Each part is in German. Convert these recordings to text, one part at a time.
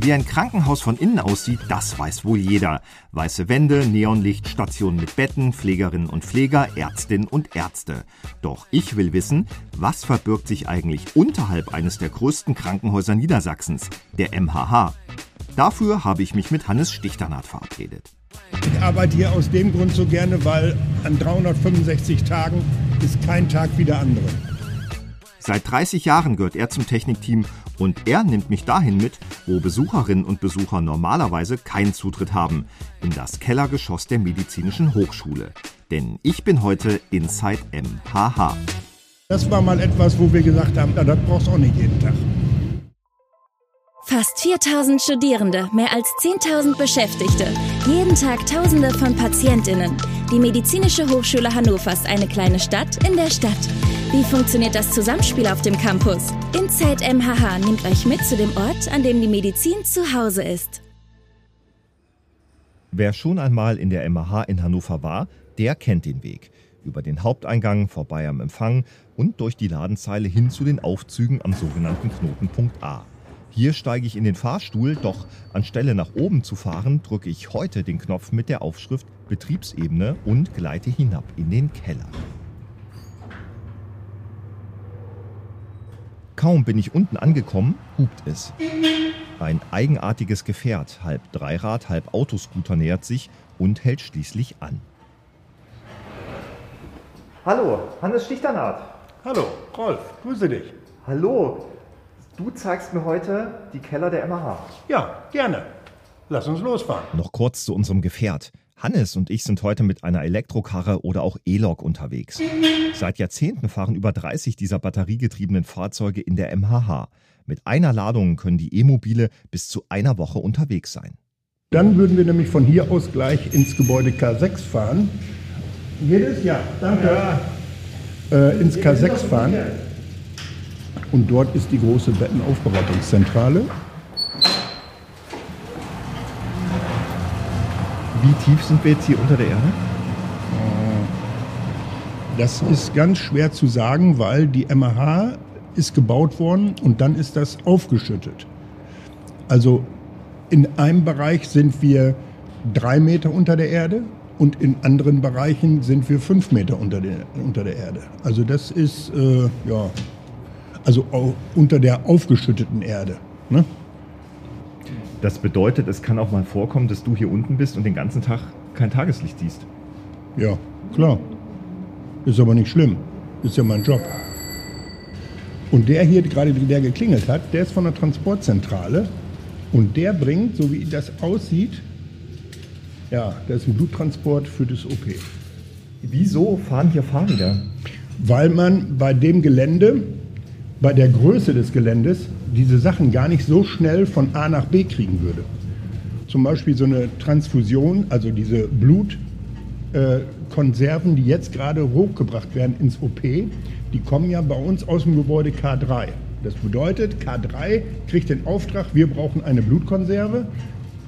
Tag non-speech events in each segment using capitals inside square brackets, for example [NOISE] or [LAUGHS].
Wie ein Krankenhaus von innen aussieht, das weiß wohl jeder. Weiße Wände, Neonlicht, Stationen mit Betten, Pflegerinnen und Pfleger, Ärztinnen und Ärzte. Doch ich will wissen, was verbirgt sich eigentlich unterhalb eines der größten Krankenhäuser Niedersachsens, der MHH? Dafür habe ich mich mit Hannes Stichternat verabredet. Ich arbeite hier aus dem Grund so gerne, weil an 365 Tagen ist kein Tag wie der andere. Seit 30 Jahren gehört er zum Technikteam und er nimmt mich dahin mit, wo Besucherinnen und Besucher normalerweise keinen Zutritt haben, in das Kellergeschoss der Medizinischen Hochschule. Denn ich bin heute Inside MHH. Das war mal etwas, wo wir gesagt haben, das brauchst du auch nicht jeden Tag. Fast 4000 Studierende, mehr als 10.000 Beschäftigte, jeden Tag Tausende von PatientInnen. Die Medizinische Hochschule Hannover ist eine kleine Stadt in der Stadt. Wie funktioniert das Zusammenspiel auf dem Campus? Inside MHH nimmt euch mit zu dem Ort, an dem die Medizin zu Hause ist. Wer schon einmal in der MHH in Hannover war, der kennt den Weg. Über den Haupteingang, vorbei am Empfang und durch die Ladenzeile hin zu den Aufzügen am sogenannten Knotenpunkt A. Hier steige ich in den Fahrstuhl, doch anstelle nach oben zu fahren, drücke ich heute den Knopf mit der Aufschrift Betriebsebene und gleite hinab in den Keller. Kaum bin ich unten angekommen, hupt es. Ein eigenartiges Gefährt, halb Dreirad, halb Autoscooter nähert sich und hält schließlich an. Hallo, Hannes Stichternat. Hallo, Rolf, grüße dich. Hallo, du zeigst mir heute die Keller der MH. Ja, gerne. Lass uns losfahren. Noch kurz zu unserem Gefährt. Hannes und ich sind heute mit einer Elektrokarre oder auch E-Lok unterwegs. Seit Jahrzehnten fahren über 30 dieser batteriegetriebenen Fahrzeuge in der MHH. Mit einer Ladung können die E-Mobile bis zu einer Woche unterwegs sein. Dann würden wir nämlich von hier aus gleich ins Gebäude K6 fahren. Jedes Jahr, danke. Äh, ins K6 fahren. Und dort ist die große Bettenaufbereitungszentrale. Wie tief sind wir jetzt hier unter der Erde? Das ist ganz schwer zu sagen, weil die MAH ist gebaut worden und dann ist das aufgeschüttet. Also in einem Bereich sind wir drei Meter unter der Erde und in anderen Bereichen sind wir fünf Meter unter der, unter der Erde. Also das ist, äh, ja, also unter der aufgeschütteten Erde. Ne? Das bedeutet, es kann auch mal vorkommen, dass du hier unten bist und den ganzen Tag kein Tageslicht siehst. Ja, klar. Ist aber nicht schlimm. Ist ja mein Job. Und der hier gerade, der geklingelt hat, der ist von der Transportzentrale. Und der bringt, so wie das aussieht, ja, das ist ein Bluttransport für das OP. Wieso fahren hier Fahrräder? Weil man bei dem Gelände, bei der Größe des Geländes, diese Sachen gar nicht so schnell von A nach B kriegen würde. Zum Beispiel so eine Transfusion, also diese Blutkonserven, äh, die jetzt gerade hochgebracht werden ins OP, die kommen ja bei uns aus dem Gebäude K3. Das bedeutet, K3 kriegt den Auftrag, wir brauchen eine Blutkonserve.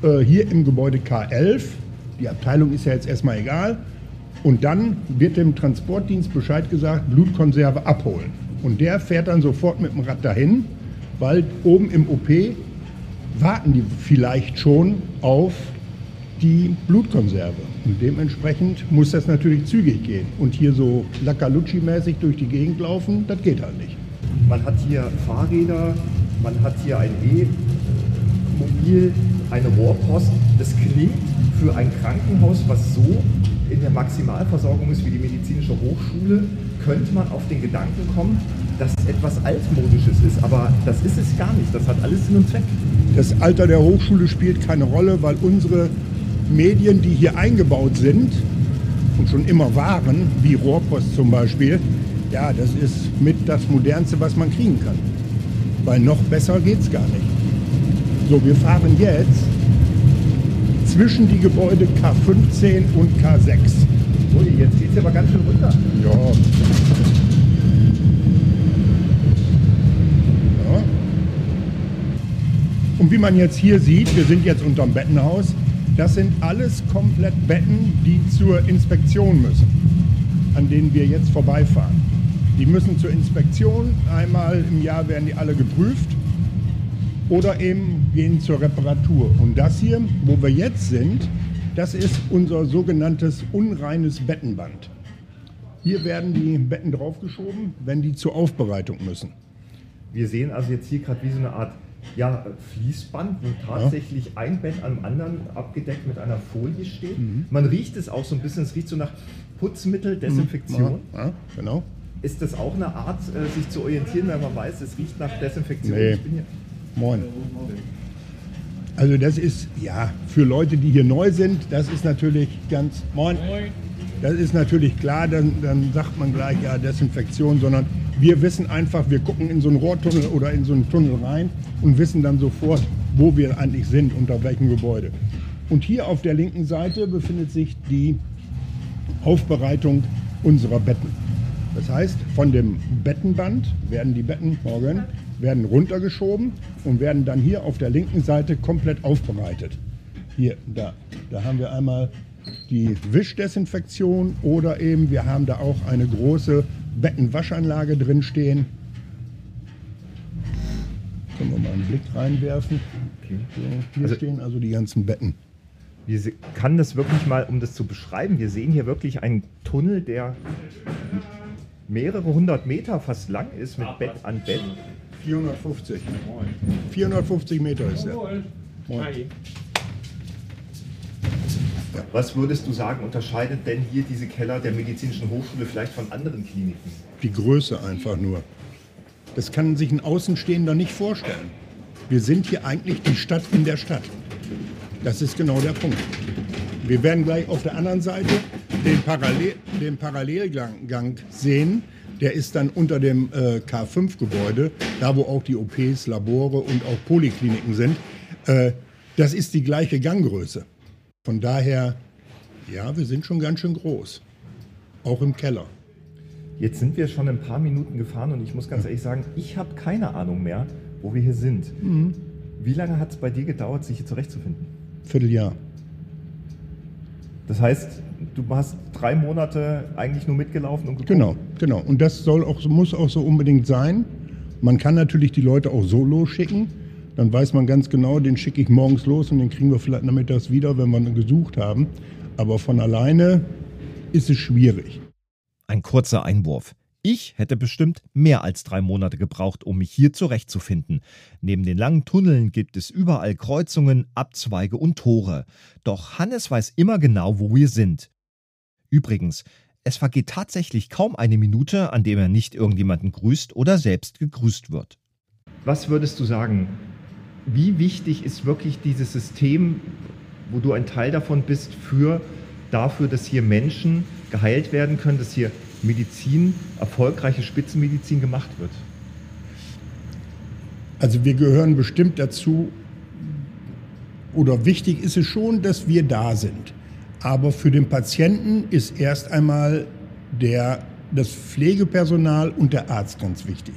Äh, hier im Gebäude K11, die Abteilung ist ja jetzt erstmal egal. Und dann wird dem Transportdienst Bescheid gesagt, Blutkonserve abholen. Und der fährt dann sofort mit dem Rad dahin weil oben im OP warten die vielleicht schon auf die Blutkonserve. Und dementsprechend muss das natürlich zügig gehen. Und hier so Lackalucci-mäßig durch die Gegend laufen, das geht halt nicht. Man hat hier Fahrräder, man hat hier ein E-Mobil, eine Rohrpost. Das klingt für ein Krankenhaus, was so in der Maximalversorgung ist wie die medizinische Hochschule, könnte man auf den Gedanken kommen, dass es etwas altmodisches ist. Aber das ist es gar nicht. Das hat alles Sinn und Zweck. Das Alter der Hochschule spielt keine Rolle, weil unsere Medien, die hier eingebaut sind und schon immer waren, wie Rohrpost zum Beispiel, ja, das ist mit das Modernste, was man kriegen kann. Weil noch besser geht es gar nicht. So, wir fahren jetzt zwischen die Gebäude K15 und K6. Ui, jetzt geht es aber ganz schön runter. Ja. Und wie man jetzt hier sieht, wir sind jetzt unterm Bettenhaus, das sind alles komplett Betten, die zur Inspektion müssen, an denen wir jetzt vorbeifahren. Die müssen zur Inspektion, einmal im Jahr werden die alle geprüft. oder eben gehen zur Reparatur. Und das hier, wo wir jetzt sind, das ist unser sogenanntes unreines Bettenband. Hier werden die Betten draufgeschoben, wenn die zur Aufbereitung müssen. Wir sehen also jetzt hier gerade wie so eine Art ja, Fließband, wo tatsächlich ja. ein Bett am anderen abgedeckt mit einer Folie steht. Mhm. Man riecht es auch so ein bisschen, es riecht so nach Putzmittel, mhm. Desinfektion. Ja, ja, genau. Ist das auch eine Art, äh, sich zu orientieren, wenn man weiß, es riecht nach Desinfektion? Nee. Moin. Also das ist, ja, für Leute, die hier neu sind, das ist natürlich ganz, moin. Das ist natürlich klar, dann, dann sagt man gleich, ja, Desinfektion, sondern wir wissen einfach, wir gucken in so einen Rohrtunnel oder in so einen Tunnel rein und wissen dann sofort, wo wir eigentlich sind, unter welchem Gebäude. Und hier auf der linken Seite befindet sich die Aufbereitung unserer Betten. Das heißt, von dem Bettenband werden die Betten morgen werden runtergeschoben und werden dann hier auf der linken Seite komplett aufbereitet. Hier, da, da haben wir einmal die Wischdesinfektion oder eben wir haben da auch eine große Bettenwaschanlage drin stehen. Können wir mal einen Blick reinwerfen. Okay. So, hier also, stehen also die ganzen Betten. Wir kann das wirklich mal, um das zu beschreiben, wir sehen hier wirklich einen Tunnel, der mehrere hundert Meter fast lang ist mit Bett an Bett. 450. 450 Meter ist der. Moin. Was würdest du sagen, unterscheidet denn hier diese Keller der Medizinischen Hochschule vielleicht von anderen Kliniken? Die Größe einfach nur. Das kann sich ein Außenstehender nicht vorstellen. Wir sind hier eigentlich die Stadt in der Stadt. Das ist genau der Punkt. Wir werden gleich auf der anderen Seite den, Parallel, den Parallelgang sehen. Der ist dann unter dem äh, K5-Gebäude, da wo auch die OPs, Labore und auch Polikliniken sind. Äh, das ist die gleiche Ganggröße. Von daher, ja, wir sind schon ganz schön groß. Auch im Keller. Jetzt sind wir schon ein paar Minuten gefahren und ich muss ganz ehrlich sagen, ich habe keine Ahnung mehr, wo wir hier sind. Mhm. Wie lange hat es bei dir gedauert, sich hier zurechtzufinden? Vierteljahr. Das heißt, du hast drei Monate eigentlich nur mitgelaufen und geguckt? Genau, genau. Und das soll auch, muss auch so unbedingt sein. Man kann natürlich die Leute auch so losschicken dann weiß man ganz genau, den schicke ich morgens los und den kriegen wir vielleicht nachmittags wieder, wenn wir ihn gesucht haben. Aber von alleine ist es schwierig. Ein kurzer Einwurf. Ich hätte bestimmt mehr als drei Monate gebraucht, um mich hier zurechtzufinden. Neben den langen Tunneln gibt es überall Kreuzungen, Abzweige und Tore. Doch Hannes weiß immer genau, wo wir sind. Übrigens, es vergeht tatsächlich kaum eine Minute, an dem er nicht irgendjemanden grüßt oder selbst gegrüßt wird. Was würdest du sagen? wie wichtig ist wirklich dieses System, wo du ein Teil davon bist, für dafür, dass hier Menschen geheilt werden können, dass hier Medizin, erfolgreiche Spitzenmedizin gemacht wird? Also wir gehören bestimmt dazu, oder wichtig ist es schon, dass wir da sind. Aber für den Patienten ist erst einmal der, das Pflegepersonal und der Arzt ganz wichtig.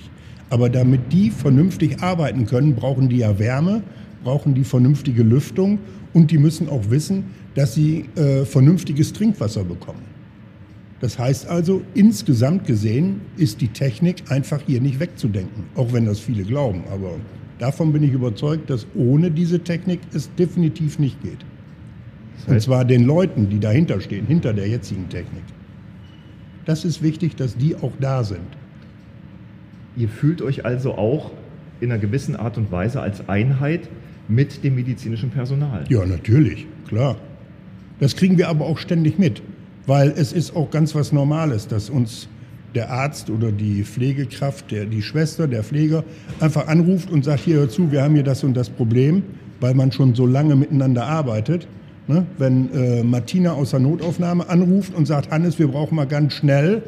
Aber damit die vernünftig arbeiten können, brauchen die ja Wärme, brauchen die vernünftige Lüftung und die müssen auch wissen, dass sie äh, vernünftiges Trinkwasser bekommen. Das heißt also, insgesamt gesehen ist die Technik einfach hier nicht wegzudenken, auch wenn das viele glauben. Aber davon bin ich überzeugt, dass ohne diese Technik es definitiv nicht geht. Und zwar den Leuten, die dahinter stehen, hinter der jetzigen Technik. Das ist wichtig, dass die auch da sind. Ihr fühlt euch also auch in einer gewissen Art und Weise als Einheit mit dem medizinischen Personal. Ja, natürlich, klar. Das kriegen wir aber auch ständig mit, weil es ist auch ganz was Normales, dass uns der Arzt oder die Pflegekraft, der, die Schwester, der Pfleger einfach anruft und sagt, hier hör zu, wir haben hier das und das Problem, weil man schon so lange miteinander arbeitet. Ne? Wenn äh, Martina aus der Notaufnahme anruft und sagt, Hannes, wir brauchen mal ganz schnell,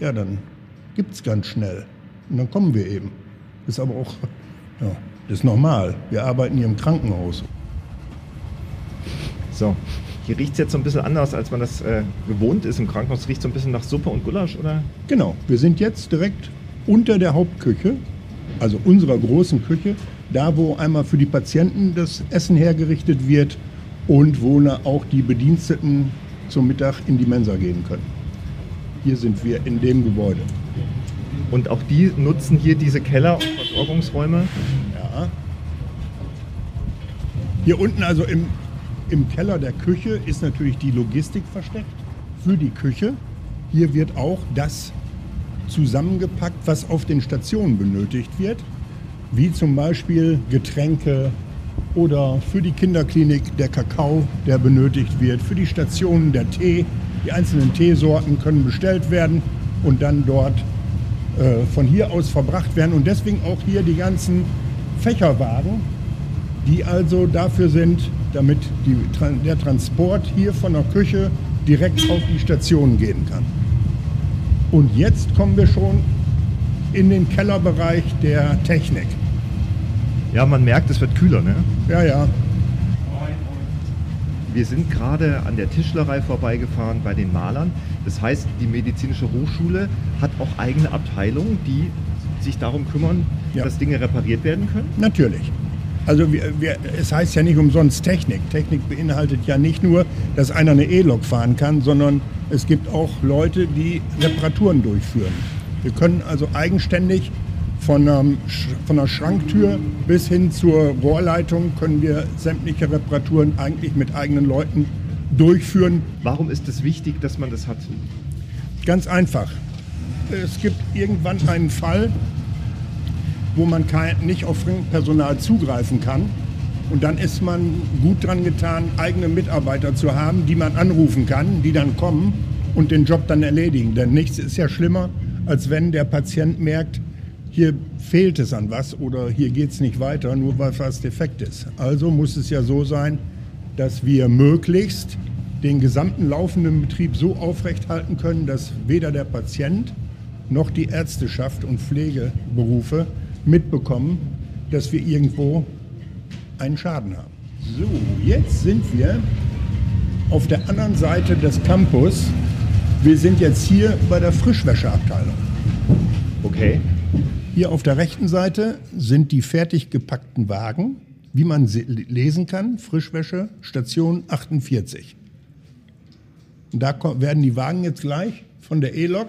ja, dann gibt es ganz schnell. Und dann kommen wir eben. Ist aber auch, ja, das ist normal. Wir arbeiten hier im Krankenhaus. So, hier riecht es jetzt so ein bisschen anders, als man das äh, gewohnt ist im Krankenhaus. Riecht so ein bisschen nach Suppe und Gulasch, oder? Genau, wir sind jetzt direkt unter der Hauptküche, also unserer großen Küche, da wo einmal für die Patienten das Essen hergerichtet wird und wo auch die Bediensteten zum Mittag in die Mensa gehen können. Hier sind wir in dem Gebäude. Und auch die nutzen hier diese Keller und Versorgungsräume. Ja. Hier unten, also im, im Keller der Küche, ist natürlich die Logistik versteckt für die Küche. Hier wird auch das zusammengepackt, was auf den Stationen benötigt wird, wie zum Beispiel Getränke oder für die Kinderklinik der Kakao, der benötigt wird, für die Stationen der Tee. Die einzelnen Teesorten können bestellt werden und dann dort äh, von hier aus verbracht werden. Und deswegen auch hier die ganzen Fächerwagen, die also dafür sind, damit die, der Transport hier von der Küche direkt auf die Station gehen kann. Und jetzt kommen wir schon in den Kellerbereich der Technik. Ja, man merkt, es wird kühler, ne? Ja, ja. Wir sind gerade an der Tischlerei vorbeigefahren bei den Malern. Das heißt, die medizinische Hochschule hat auch eigene Abteilungen, die sich darum kümmern, ja. dass Dinge repariert werden können? Natürlich. Also wir, wir, es heißt ja nicht umsonst Technik. Technik beinhaltet ja nicht nur, dass einer eine E-Lok fahren kann, sondern es gibt auch Leute, die Reparaturen durchführen. Wir können also eigenständig von, einem, von einer Schranktür bis hin zur Rohrleitung können wir sämtliche Reparaturen eigentlich mit eigenen Leuten durchführen. Warum ist es wichtig, dass man das hat? Ganz einfach. Es gibt irgendwann einen Fall, wo man kein, nicht auf Personal zugreifen kann. Und dann ist man gut dran getan, eigene Mitarbeiter zu haben, die man anrufen kann, die dann kommen und den Job dann erledigen. Denn nichts ist ja schlimmer, als wenn der Patient merkt, hier fehlt es an was oder hier geht es nicht weiter, nur weil was defekt ist. Also muss es ja so sein, dass wir möglichst den gesamten laufenden Betrieb so aufrechthalten können, dass weder der Patient noch die Ärzteschaft und Pflegeberufe mitbekommen, dass wir irgendwo einen Schaden haben. So, jetzt sind wir auf der anderen Seite des Campus. Wir sind jetzt hier bei der Frischwäscheabteilung. Okay. Hier auf der rechten Seite sind die fertig gepackten Wagen, wie man lesen kann, Frischwäsche, Station 48. Und da werden die Wagen jetzt gleich von der E-Lok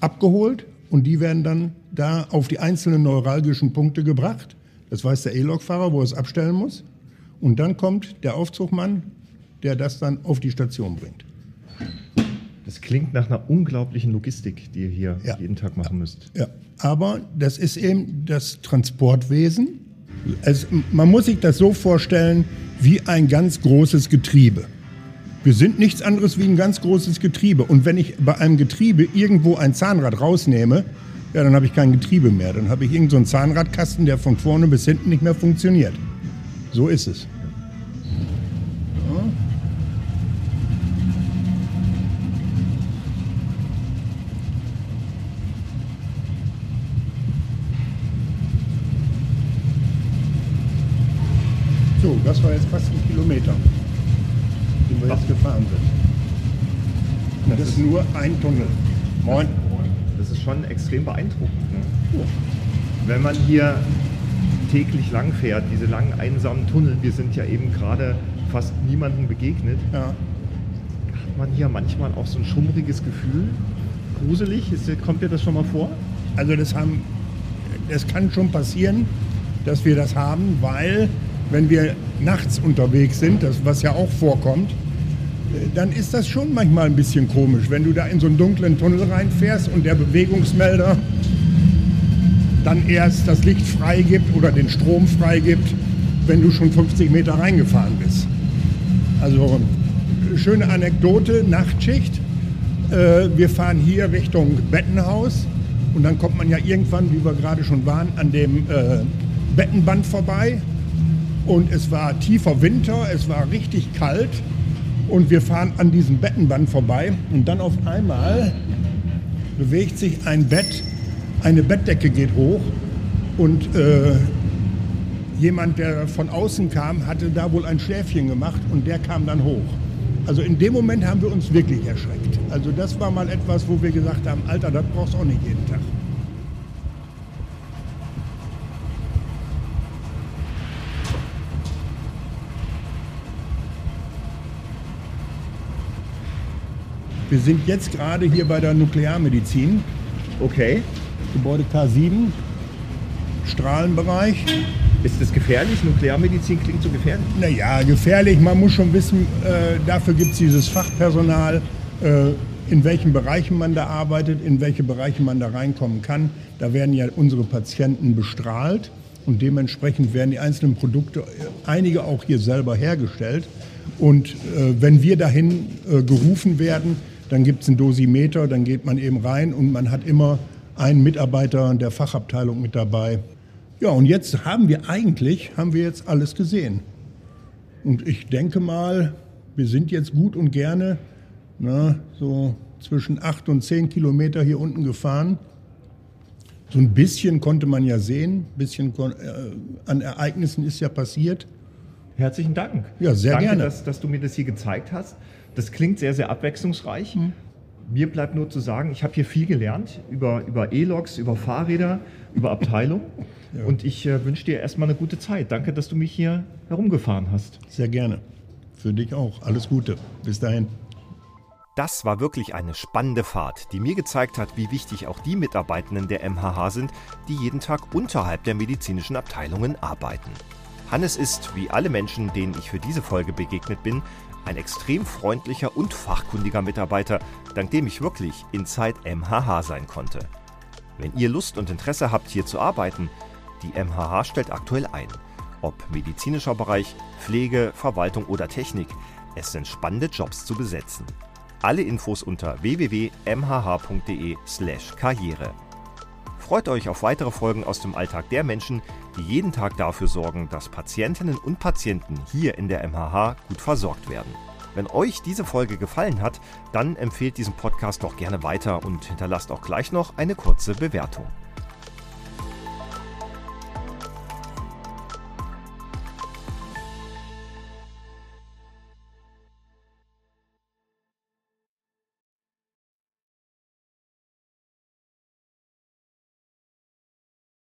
abgeholt und die werden dann da auf die einzelnen neuralgischen Punkte gebracht. Das weiß der E-Lok-Fahrer, wo er es abstellen muss. Und dann kommt der Aufzugmann, der das dann auf die Station bringt. Das klingt nach einer unglaublichen Logistik, die ihr hier ja. jeden Tag machen müsst. Ja, aber das ist eben das Transportwesen. Es, man muss sich das so vorstellen wie ein ganz großes Getriebe. Wir sind nichts anderes wie ein ganz großes Getriebe. Und wenn ich bei einem Getriebe irgendwo ein Zahnrad rausnehme, ja, dann habe ich kein Getriebe mehr. Dann habe ich irgendeinen so Zahnradkasten, der von vorne bis hinten nicht mehr funktioniert. So ist es. Ist nur ein Tunnel. Moin. Das ist schon extrem beeindruckend. Ne? Ja. Wenn man hier täglich lang fährt, diese langen einsamen Tunnel, wir sind ja eben gerade fast niemandem begegnet, ja. hat man hier manchmal auch so ein schummriges Gefühl. Gruselig, ist, kommt dir das schon mal vor? Also das haben, das kann schon passieren, dass wir das haben, weil wenn wir nachts unterwegs sind, das, was ja auch vorkommt, dann ist das schon manchmal ein bisschen komisch, wenn du da in so einen dunklen Tunnel reinfährst und der Bewegungsmelder dann erst das Licht freigibt oder den Strom freigibt, wenn du schon 50 Meter reingefahren bist. Also schöne Anekdote, Nachtschicht. Äh, wir fahren hier Richtung Bettenhaus und dann kommt man ja irgendwann, wie wir gerade schon waren, an dem äh, Bettenband vorbei. Und es war tiefer Winter, es war richtig kalt und wir fahren an diesem Bettenband vorbei und dann auf einmal bewegt sich ein Bett, eine Bettdecke geht hoch und äh, jemand, der von außen kam, hatte da wohl ein Schläfchen gemacht und der kam dann hoch. Also in dem Moment haben wir uns wirklich erschreckt. Also das war mal etwas, wo wir gesagt haben, Alter, das brauchst du auch nicht jeden Tag. Wir sind jetzt gerade hier bei der Nuklearmedizin. Okay. Gebäude K7, Strahlenbereich. Ist das gefährlich? Nuklearmedizin klingt so gefährlich. Naja, gefährlich. Man muss schon wissen, äh, dafür gibt es dieses Fachpersonal, äh, in welchen Bereichen man da arbeitet, in welche Bereiche man da reinkommen kann. Da werden ja unsere Patienten bestrahlt und dementsprechend werden die einzelnen Produkte, äh, einige auch hier selber hergestellt. Und äh, wenn wir dahin äh, gerufen werden, dann gibt es einen Dosimeter, dann geht man eben rein und man hat immer einen Mitarbeiter der Fachabteilung mit dabei. Ja, und jetzt haben wir eigentlich, haben wir jetzt alles gesehen. Und ich denke mal, wir sind jetzt gut und gerne na, so zwischen acht und zehn Kilometer hier unten gefahren. So ein bisschen konnte man ja sehen, ein bisschen äh, an Ereignissen ist ja passiert. Herzlichen Dank. Ja, sehr Danke, gerne. Dass, dass du mir das hier gezeigt hast. Das klingt sehr, sehr abwechslungsreich. Mhm. Mir bleibt nur zu sagen, ich habe hier viel gelernt über, über E-Logs, über Fahrräder, über Abteilung. [LAUGHS] ja. Und ich äh, wünsche dir erstmal eine gute Zeit. Danke, dass du mich hier herumgefahren hast. Sehr gerne. Für dich auch. Alles Gute. Bis dahin. Das war wirklich eine spannende Fahrt, die mir gezeigt hat, wie wichtig auch die Mitarbeitenden der MHH sind, die jeden Tag unterhalb der medizinischen Abteilungen arbeiten. Hannes ist, wie alle Menschen, denen ich für diese Folge begegnet bin, ein extrem freundlicher und fachkundiger Mitarbeiter, dank dem ich wirklich Inside MHH sein konnte. Wenn ihr Lust und Interesse habt, hier zu arbeiten, die MHH stellt aktuell ein. Ob medizinischer Bereich, Pflege, Verwaltung oder Technik, es sind spannende Jobs zu besetzen. Alle Infos unter www.mhh.de/karriere. Freut euch auf weitere Folgen aus dem Alltag der Menschen, die jeden Tag dafür sorgen, dass Patientinnen und Patienten hier in der MHH gut versorgt werden. Wenn euch diese Folge gefallen hat, dann empfehlt diesen Podcast doch gerne weiter und hinterlasst auch gleich noch eine kurze Bewertung.